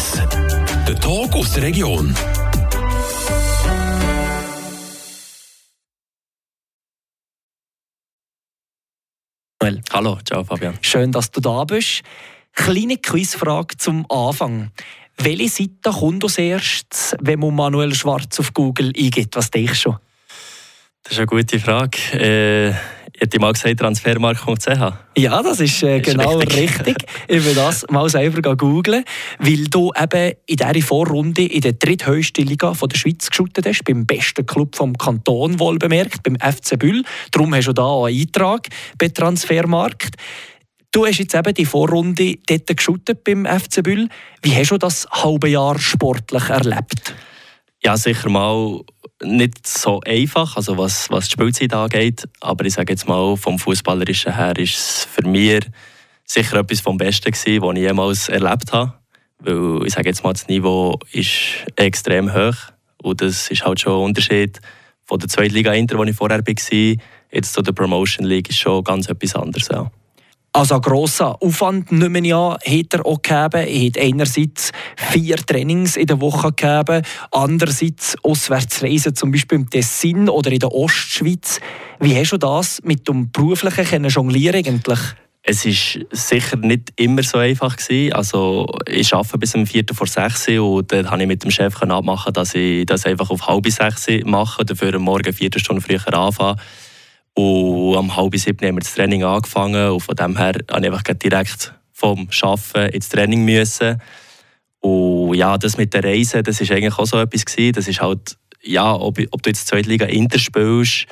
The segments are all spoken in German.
1. Der Talk aus der Region. Hallo, ciao Fabian. Schön, dass du da bist. Kleine Quizfrage zum Anfang. Welche Seite kommt als erstes, wenn man Manuel Schwarz auf Google eingibt? Was denkst du? Das ist eine gute Frage. Äh, ich hätte mal gesagt, transfermarkt.ch. Ja, das ist äh, genau richtig. richtig. Ich will das mal selber googeln, weil du eben in dieser Vorrunde in der dritthöchsten Liga von der Schweiz geschootet hast, beim besten Club vom Kanton wohl bemerkt, beim FC Bühl. Darum hast du da auch einen Eintrag bei Transfermarkt. Du hast jetzt eben die Vorrunde dort geschootet beim FC Bühl. Wie hast du das halbe Jahr sportlich erlebt? Ja, sicher mal nicht so einfach, also was, was die Spielzeit angeht. Aber ich sage jetzt mal, vom Fußballerischen her ist es für mich sicher etwas vom Besten gewesen, was ich jemals erlebt habe. Weil ich sage jetzt mal, das Niveau ist extrem hoch. Und das ist halt schon ein Unterschied von der Zweitliga Inter, wo ich vorher war, jetzt zu der Promotion League, ist schon ganz etwas anderes. Ja. Also grosser Aufwand nicht mehr ja, hat er auch gegeben. Er hat einerseits vier Trainings in der Woche gegeben, andererseits Auswärtsreisen, zum Beispiel im Tessin oder in der Ostschweiz. Wie hast du das mit dem beruflichen jonglieren eigentlich? Es war sicher nicht immer so einfach gewesen. Also ich arbeite bis um 4 vor 6 und dann konnte ich mit dem Chef abmachen, dass ich das einfach auf halb 6 mache, dafür am Morgen vier Stunden früher anfange und um halb sieben haben wir das Training angefangen und von dem her musste ich einfach direkt vom Arbeiten ins Training müssen. Und ja, das mit der Reise, das ist eigentlich auch so etwas gewesen. Das ist halt, ja, ob, ob du jetzt Zweitliga Inter spielst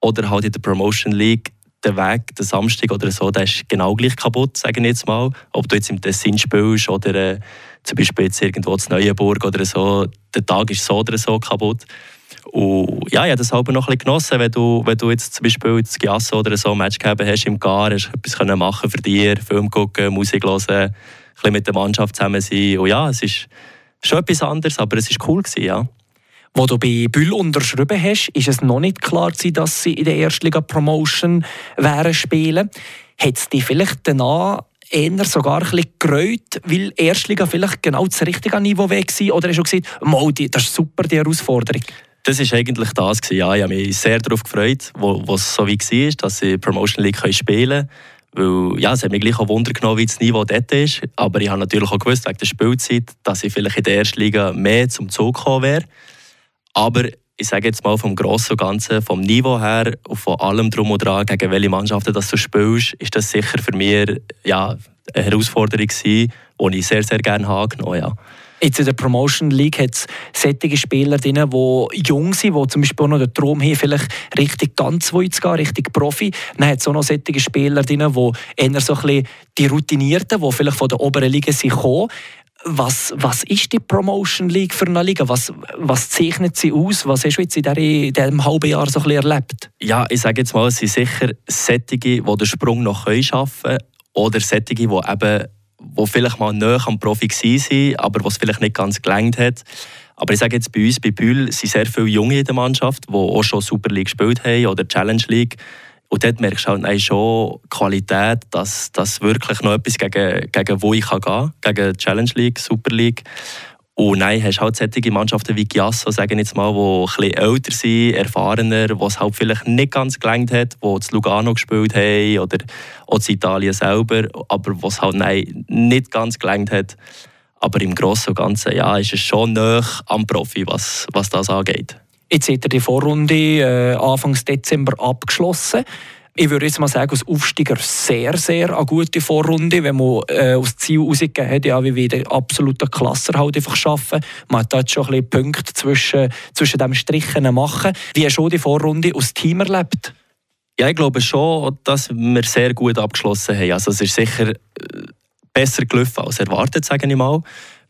oder halt in der Promotion League, der Weg, der Samstag oder so, der ist genau gleich kaputt, sage ich jetzt mal. Ob du jetzt im Tessin spielst oder äh, zum Beispiel jetzt irgendwo in Neuenburg oder so, der Tag ist so oder so kaputt. Und ja, ich habe das halber noch ein genossen, wenn du, wenn du jetzt zum Beispiel das Giasso oder so ein Match gehabt hast im Gar, hast etwas können machen für dich, Film gucken, Musik hören, ein bisschen mit der Mannschaft zusammen sein. Und ja, es ist schon etwas anderes, aber es war cool. Gewesen, ja. Wo du bei Bühl unterschrieben hast, ist es noch nicht klar gewesen, dass sie in der Erstliga Promotion wären spielen. Hat es dich vielleicht danach eher sogar ein bisschen gereut, weil Erstliga vielleicht genau das richtige Niveau war? Oder hast du gesagt, das ist super, die Herausforderung? Das ist eigentlich das gewesen. Ja, ich habe mich sehr darauf gefreut, wo, wo es so wie war, dass ich Promotion League spielen kann. Weil, ja, es hat mich gleich auch Wunder genommen, wie das Niveau dort ist. Aber ich habe natürlich auch gewusst, wegen der Spielzeit, dass ich vielleicht in der ersten Liga mehr zum Zug gekommen wäre. Aber ich sage jetzt mal vom Grossen und Ganzen, vom Niveau her und von allem drum und dran, gegen welche Mannschaften das du spielst, ist das sicher für mich ja, eine Herausforderung die ich sehr, sehr gerne habe. Ja. Jetzt in der Promotion League hat es solche Spieler drin, die jung sind, die zum Beispiel auch noch den Traum haben, vielleicht richtig ganz weit zu gehen, richtig Profi. Dann hat es auch noch solche Spieler drin, die eher so ein bisschen die Routinierten, die vielleicht von der oberen Liga sind, kommen. Was, was ist die Promotion League für eine Liga? Was, was zeichnet sie aus? Was hast du jetzt in diesem halben Jahr so ein bisschen erlebt? Ja, ich sage jetzt mal, es sind sicher solche, die den Sprung noch schaffen können oder solche, die eben die vielleicht mal näher am Profi waren, aber was vielleicht nicht ganz gelangt hat. Aber ich sage jetzt, bei uns, bei Bühl, sind sehr viele Junge in der Mannschaft, die auch schon Super League gespielt haben oder Challenge League. Und dort merkst du halt schon Qualität, dass das wirklich noch etwas gegen, gegen wo ich gehen kann, gegen Challenge League, Super League. Und nein, hast halt solche Mannschaften wie Giasso, sagen jetzt mal, die etwas älter sind, erfahrener, wo es halt vielleicht nicht ganz gelangt hat, die zu Lugano gespielt haben oder auch zu Italien selber, aber wo es halt nein, nicht ganz gelangt hat. Aber im Großen und Ganzen ja, ist es schon näher am Profi, was, was das angeht. Jetzt hat er die Vorrunde äh, Anfang Dezember abgeschlossen ich würde jetzt mal sagen, als Aufsteiger sehr, sehr eine gute Vorrunde, wenn man äh, das Ziel rausgegeben hat, ja, wie wir den absoluten Klasser halt einfach schaffen. Man hat dort schon ein bisschen Punkte zwischen, zwischen dem Strichen machen. Wie hast du die Vorrunde als Team erlebt? Ja, ich glaube schon, dass wir sehr gut abgeschlossen haben. Also es ist sicher äh, besser gelaufen als erwartet, sage ich mal.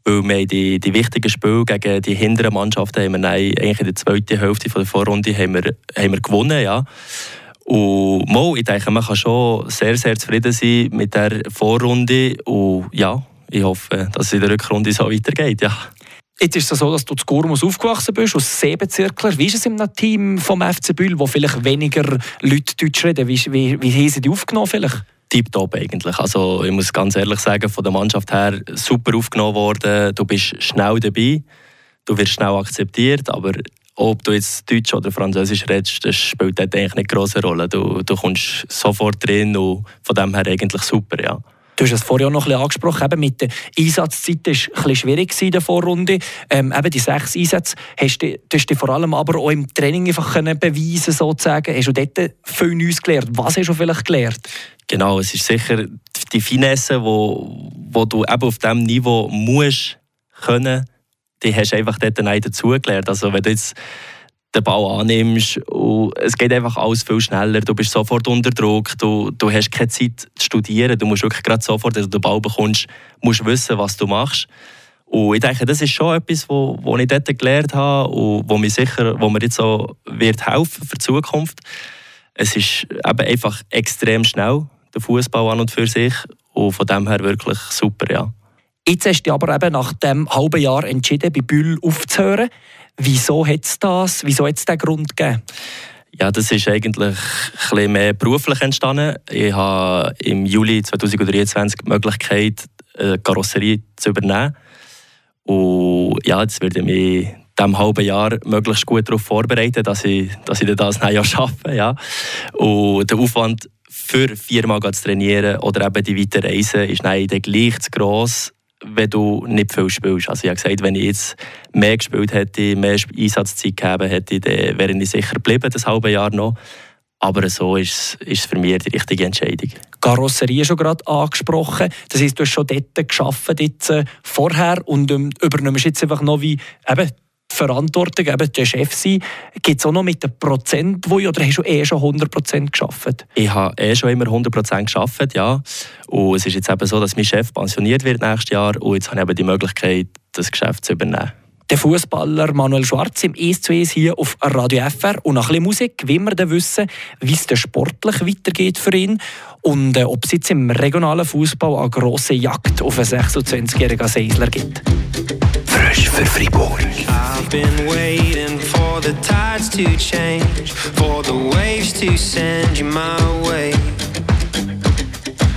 Weil wir die, die wichtigen Spiele gegen die hinteren Mannschaften haben wir eigentlich in der zweiten Hälfte der Vorrunde haben wir, haben wir gewonnen. Ja. Und mal, ich denke, man kann schon sehr, sehr zufrieden sein mit der Vorrunde. Und ja, ich hoffe, dass es in der Rückrunde so weitergeht. Ja. Jetzt ist es so, dass du zu Gurmus aufgewachsen bist, aus Seebezirkler. Wie ist es im Team vom FC Bühl, wo vielleicht weniger Leute Deutsch reden? Wie, wie, wie haben sie die aufgenommen vielleicht? tiptop eigentlich. Also ich muss ganz ehrlich sagen, von der Mannschaft her super aufgenommen worden. Du bist schnell dabei, du wirst schnell akzeptiert, aber ob du jetzt Deutsch oder Französisch redest, das spielt dort eigentlich nicht eine große Rolle. Du, du kommst sofort drin und von dem her eigentlich super, ja. Du hast es vorher noch ein bisschen angesprochen, eben mit der Einsatzzeit war es ein bisschen schwierig in der Vorrunde. Ähm, eben die sechs Einsätze hast du, du hast vor allem aber auch im Training einfach können beweisen sozusagen. Hast du dort viel Neues gelernt? Was hast du vielleicht gelernt? Genau, es ist sicher die Finesse, wo, wo du eben auf diesem Niveau musst können, die hast du einfach dort dazugelernt. Also wenn du jetzt den Ball annimmst. Und es geht einfach alles viel schneller. Du bist sofort unter Druck. Du, du hast keine Zeit zu studieren. Du musst wirklich gerade sofort, wenn du den Ball bekommst, musst wissen, was du machst. Und ich denke, das ist schon etwas, wo, wo ich dort gelernt habe und wo mir sicher, wo mir jetzt auch wird helfen für die Zukunft. Es ist eben einfach extrem schnell, der Fußball an und für sich. Und von dem her wirklich super, ja. Jetzt hast du aber eben nach dem halben Jahr entschieden, bei Bühl aufzuhören. Wieso hat es das? Wieso hat es diesen Grund gegeben? Ja, das ist eigentlich ein mehr beruflich entstanden. Ich habe im Juli 2023 die Möglichkeit, eine Karosserie zu übernehmen. Und ja, jetzt werde ich mich in diesem halben Jahr möglichst gut darauf vorbereiten, dass ich, dass ich das Jahr schaffe. Ja. Und der Aufwand für viermal zu trainieren oder eben die weite Reise ist dann gleich zu gross wenn du nicht viel spielst. Also ich habe gesagt, wenn ich jetzt mehr gespielt hätte, mehr Einsatzzeit gegeben hätte, dann wäre ich sicher geblieben, das halbe Jahr noch. Aber so ist es für mich die richtige Entscheidung. Karosserie schon gerade angesprochen. Das heißt, du hast schon dort gearbeitet jetzt, äh, vorher und ähm, übernimmst jetzt einfach noch wie eben, Verantwortung, eben der Chef sein. Gibt es auch noch mit den Prozent, wo oder hast du eh schon 100 Prozent geschafft? Ich habe eh schon immer 100 Prozent geschafft, ja. Und es ist jetzt eben so, dass mein Chef pensioniert wird nächstes Jahr und jetzt habe ich eben die Möglichkeit, das Geschäft zu übernehmen. Der Fußballer Manuel Schwarz im 1 zu 1 hier auf Radio FR und nach ein Musik, wie wir dann wissen, wie es sportlich weitergeht für ihn und äh, ob es jetzt im regionalen Fußball eine grosse Jagd auf einen 26-jährigen Seisler gibt. Frisch für Fribourg. I've been waiting for the tides to change, for the waves to send you my way.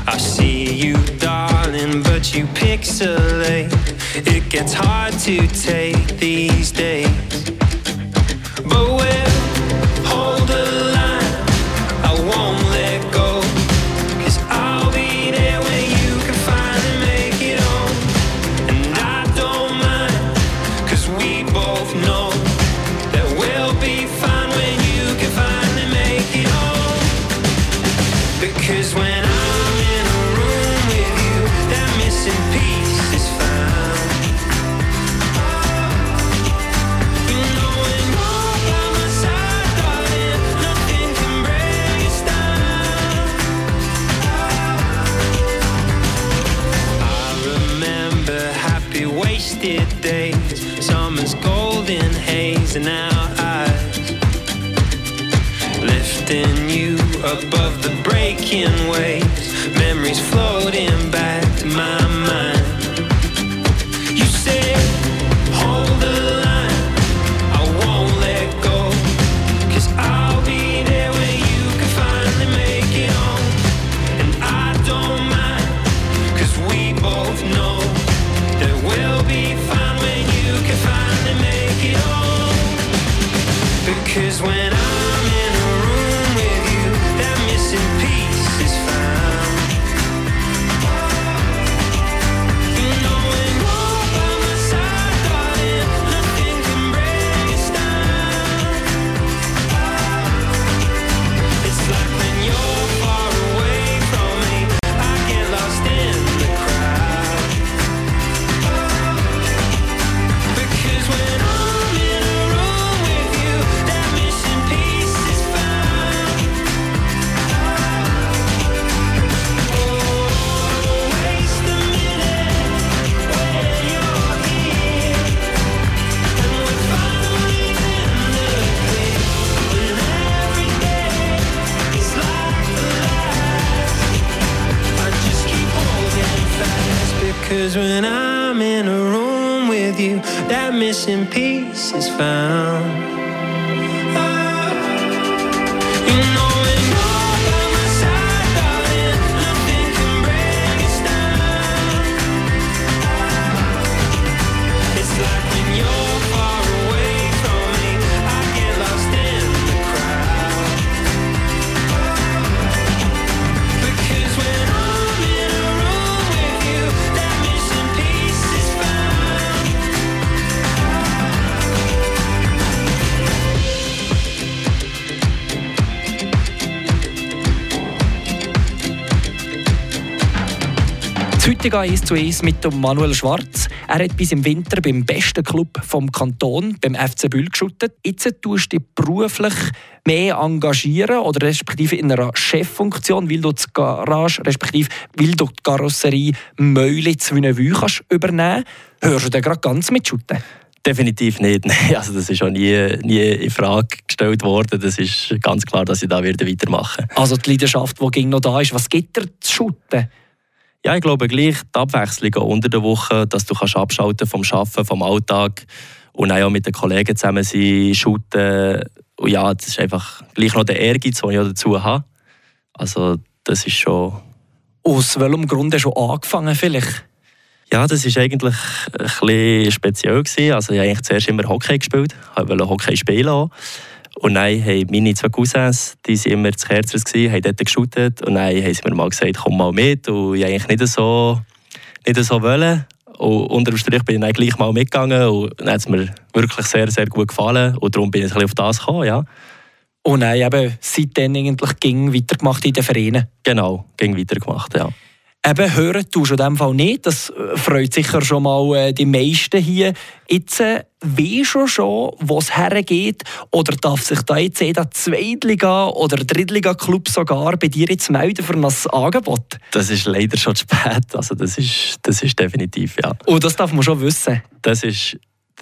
I see you, darling, but you pixelate. It gets hard to take these days. But we'll know summer's golden haze in our eyes, lifting you above the breaking waves, memories floating back to my mind. Cause when I'm in a room with you, that missing piece is found. Ah, you know Das heutige 1 zu 1 mit Manuel Schwarz. Er hat bis im Winter beim besten Club vom Kanton, beim FC Bühl, geschuttet. Jetzt tust du dich beruflich mehr engagieren oder respektive in einer Cheffunktion, weil du die Garage, respektive weil du die Karosserie Meulitz Wünnewü kannst übernehmen Hörst du da gerade ganz mit Shooten? Definitiv nicht. Also das ist auch nie, nie in Frage gestellt worden. Das ist ganz klar, dass ich da weitermachen werde. Also die Leidenschaft, die ging noch da ist, was gibt dir zu shooten? Ja, ich glaube gleich die Abwechslung unter der Woche, dass du kannst abschalten vom Arbeiten, vom Alltag und auch mit den Kollegen zusammen sein, shooten. Und ja, das ist einfach gleich noch der Ehrgeiz, den ich dazu habe. Also das ist schon... Aus welchem Grund hast du angefangen vielleicht? Ja, das war eigentlich ein bisschen speziell. Gewesen. Also ich habe eigentlich zuerst immer Hockey gespielt, ich wollte Hockey spielen auch. Und dann haben meine zwei Cousins, die waren immer zu Kerzers, haben dort geshootet. Und dann haben sie mir mal gesagt, komm mal mit. Und ich eigentlich nicht so, nicht so wollen. Und unter dem Strich bin ich dann gleich mal mitgegangen. Und dann hat es mir wirklich sehr, sehr gut gefallen. Und darum bin ich ein bisschen auf das gekommen, ja. Und dann eben seitdem eigentlich ging weitergemacht in den Vereinen? Genau, ging weitergemacht, ja. Eben, hören tust du in dem Fall nicht. Das äh, freut sicher schon mal äh, die meisten hier. Jetzt äh, weisst du schon, wo es hergeht? Oder darf sich da jetzt jeder Zweitliga- oder Drittliga-Club sogar bei dir jetzt melden für ein Angebot? Das ist leider schon zu spät. Also das ist, das ist definitiv, ja. Und oh, das darf man schon wissen? Das ist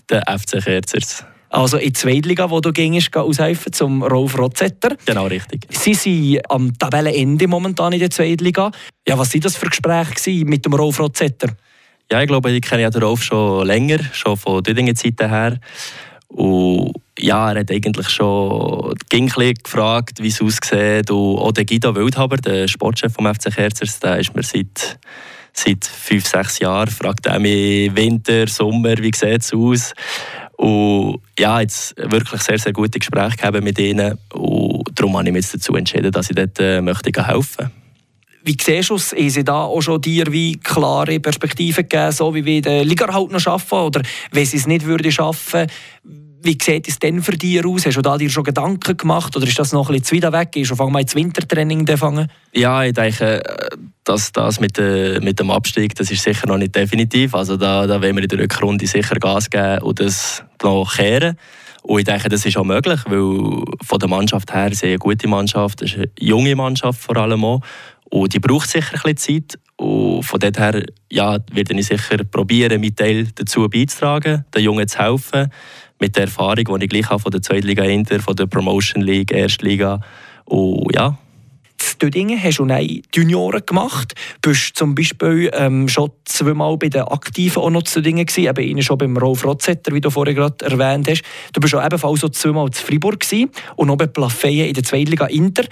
der FC Kerzers. Also in die Zweitliga, wo du gingst, aushelfen zum Rolf Rotzetter. Genau, richtig. Sie sind am Tabellenende momentan in der Zweitliga. Ja, was waren das für Gespräche mit dem Rolf Rotzetter? Ja, ich glaube, ich kenne ja den Rolf schon länger, schon von Düdingen Zeiten her. Und ja, er hat eigentlich schon gefragt, wie es aussieht. Und auch der Guido Wildhaber, der Sportchef vom FC Kerzers, der ist mir seit, seit fünf, sechs Jahren, fragt er mich Winter, Sommer, wie sieht es aus? Und ja, jetzt wirklich sehr, sehr gute Gespräche gehabt mit ihnen. Und darum habe ich mich jetzt dazu entschieden, dass ich dort äh, möchte helfen möchte. Wie siehst du es? Haben sie da auch schon dir wie klare Perspektiven gegeben, so wie wir der Liga halt noch arbeiten? Oder wenn sie es nicht würden schaffen wie sieht es denn für dich aus? Hast du da dir schon Gedanken gemacht oder ist das noch ein bisschen zu weit weg? Ist auf einmal ins Wintertraining gefangen? Ja, ich denke, dass das mit, de, mit dem Abstieg, das ist sicher noch nicht definitiv. Also da, da wollen wir in der Rückrunde sicher Gas geben und das noch kehren. Und ich denke, das ist auch möglich, weil von der Mannschaft her ist eine gute Mannschaft, ist eine junge Mannschaft vor allem auch. Und die braucht sicher ein bisschen Zeit. Und von dort her ja, werde ich sicher probieren, meinen Teil dazu beizutragen, den Jungen zu helfen mit der Erfahrung, die ich gleich habe von der Zweitliga Inter, von der Promotion League, Erstliga. Und ja. In Dödingen hast du auch Junioren gemacht. Du bist zum Beispiel ähm, schon zweimal bei den Aktiven auch noch zu Dödingen gewesen, eben einen schon beim Rolf Rotzetter, wie du vorhin gerade erwähnt hast. Du bist auch ebenfalls so zweimal zu Fribourg gewesen und noch bei Plafeyen in der Zweitliga Inter.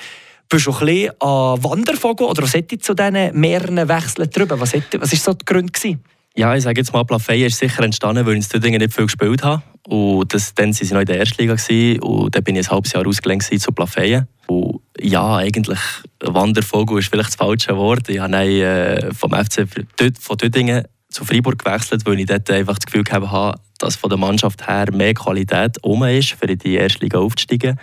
Bist du ein bisschen an Wandervogel oder was hätte zu diesen mehreren Wechseln drüber? Was war so der Grund? Gewesen? Ja, ich sage jetzt mal, Plafeyen ist sicher entstanden, weil ich in Stüdingen nicht viel gespielt habe. Und das, dann waren sie noch in der Erstliga gewesen, und dann bin ich ein halbes Jahr ausgelenkt zu Plafeyen. Und ja, eigentlich Wandervogel ist vielleicht das falsche Wort. Ich habe dann, äh, vom FC von Tüdingen zu Freiburg gewechselt, weil ich dort einfach das Gefühl habe, dass von der Mannschaft her mehr Qualität um ist, für in die Erstliga aufzusteigen.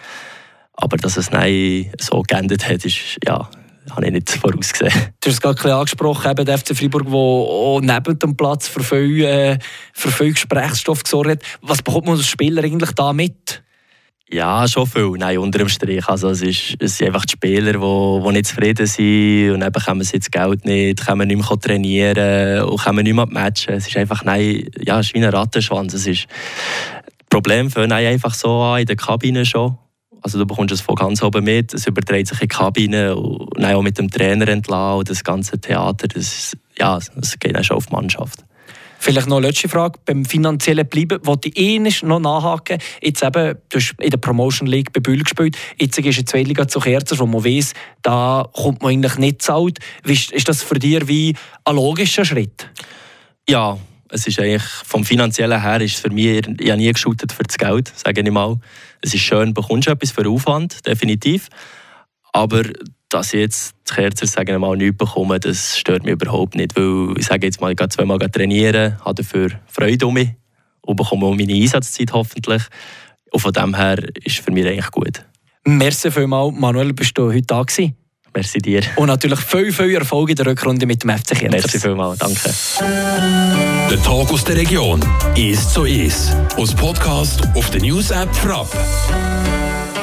Aber dass es nein so geändert hat, ist ja habe ich nicht vorausgesehen. Du hast es gerade angesprochen, eben der FC Freiburg, der auch neben dem Platz für viel, äh, für viel Gesprächsstoff gesorgt hat. Was bekommt man als Spieler eigentlich da mit? Ja, schon viel. Nein, unter dem Strich. Also, es, ist, es sind einfach die Spieler, die, die nicht zufrieden sind und dann bekommen sie das Geld nicht, können nicht mehr trainieren und können nicht mehr matchen. Es ist einfach nein, ja, es ist wie ein Rattenschwanz. Es ist, das Problem fängt einfach so an in der Kabine schon. Also du bekommst es von ganz oben mit, es überträgt sich in die Kabine und dann auch mit dem Trainer entlang und das ganze Theater, das, ja, das geht dann schon auf die Mannschaft. Vielleicht noch eine letzte Frage. Beim finanziellen Bleiben wollte ich eh noch nachhaken. Jetzt eben, du hast in der Promotion League bei Bühl gespielt. Jetzt ist eine Zweitliga zu Kerzer, wo man weiss, da kommt man eigentlich nicht zahlt. Ist das für dich wie ein logischer Schritt? Ja, es ist eigentlich vom finanziellen her ist für mich, ich habe nie geschootet für das Geld, sage ich mal. Es ist schön, du bekommst etwas für Aufwand, definitiv. Aber dass ich jetzt die Kerzer sagen mal nichts bekomme, das stört mich überhaupt nicht, weil ich sage jetzt mal, ich gehe zweimal trainieren, habe dafür Freude um mich und bekomme auch meine Einsatzzeit hoffentlich. Und von dem her ist es für mich eigentlich gut. Merci vielmals, Manuel, bist du heute da gewesen? Merci dir. Und natürlich viel, viel Erfolg in der Rückrunde mit dem FC Kiel. Merci vielmals, danke. Der Tag aus der Region ist so ist. Aus Podcast auf der News App Frapp.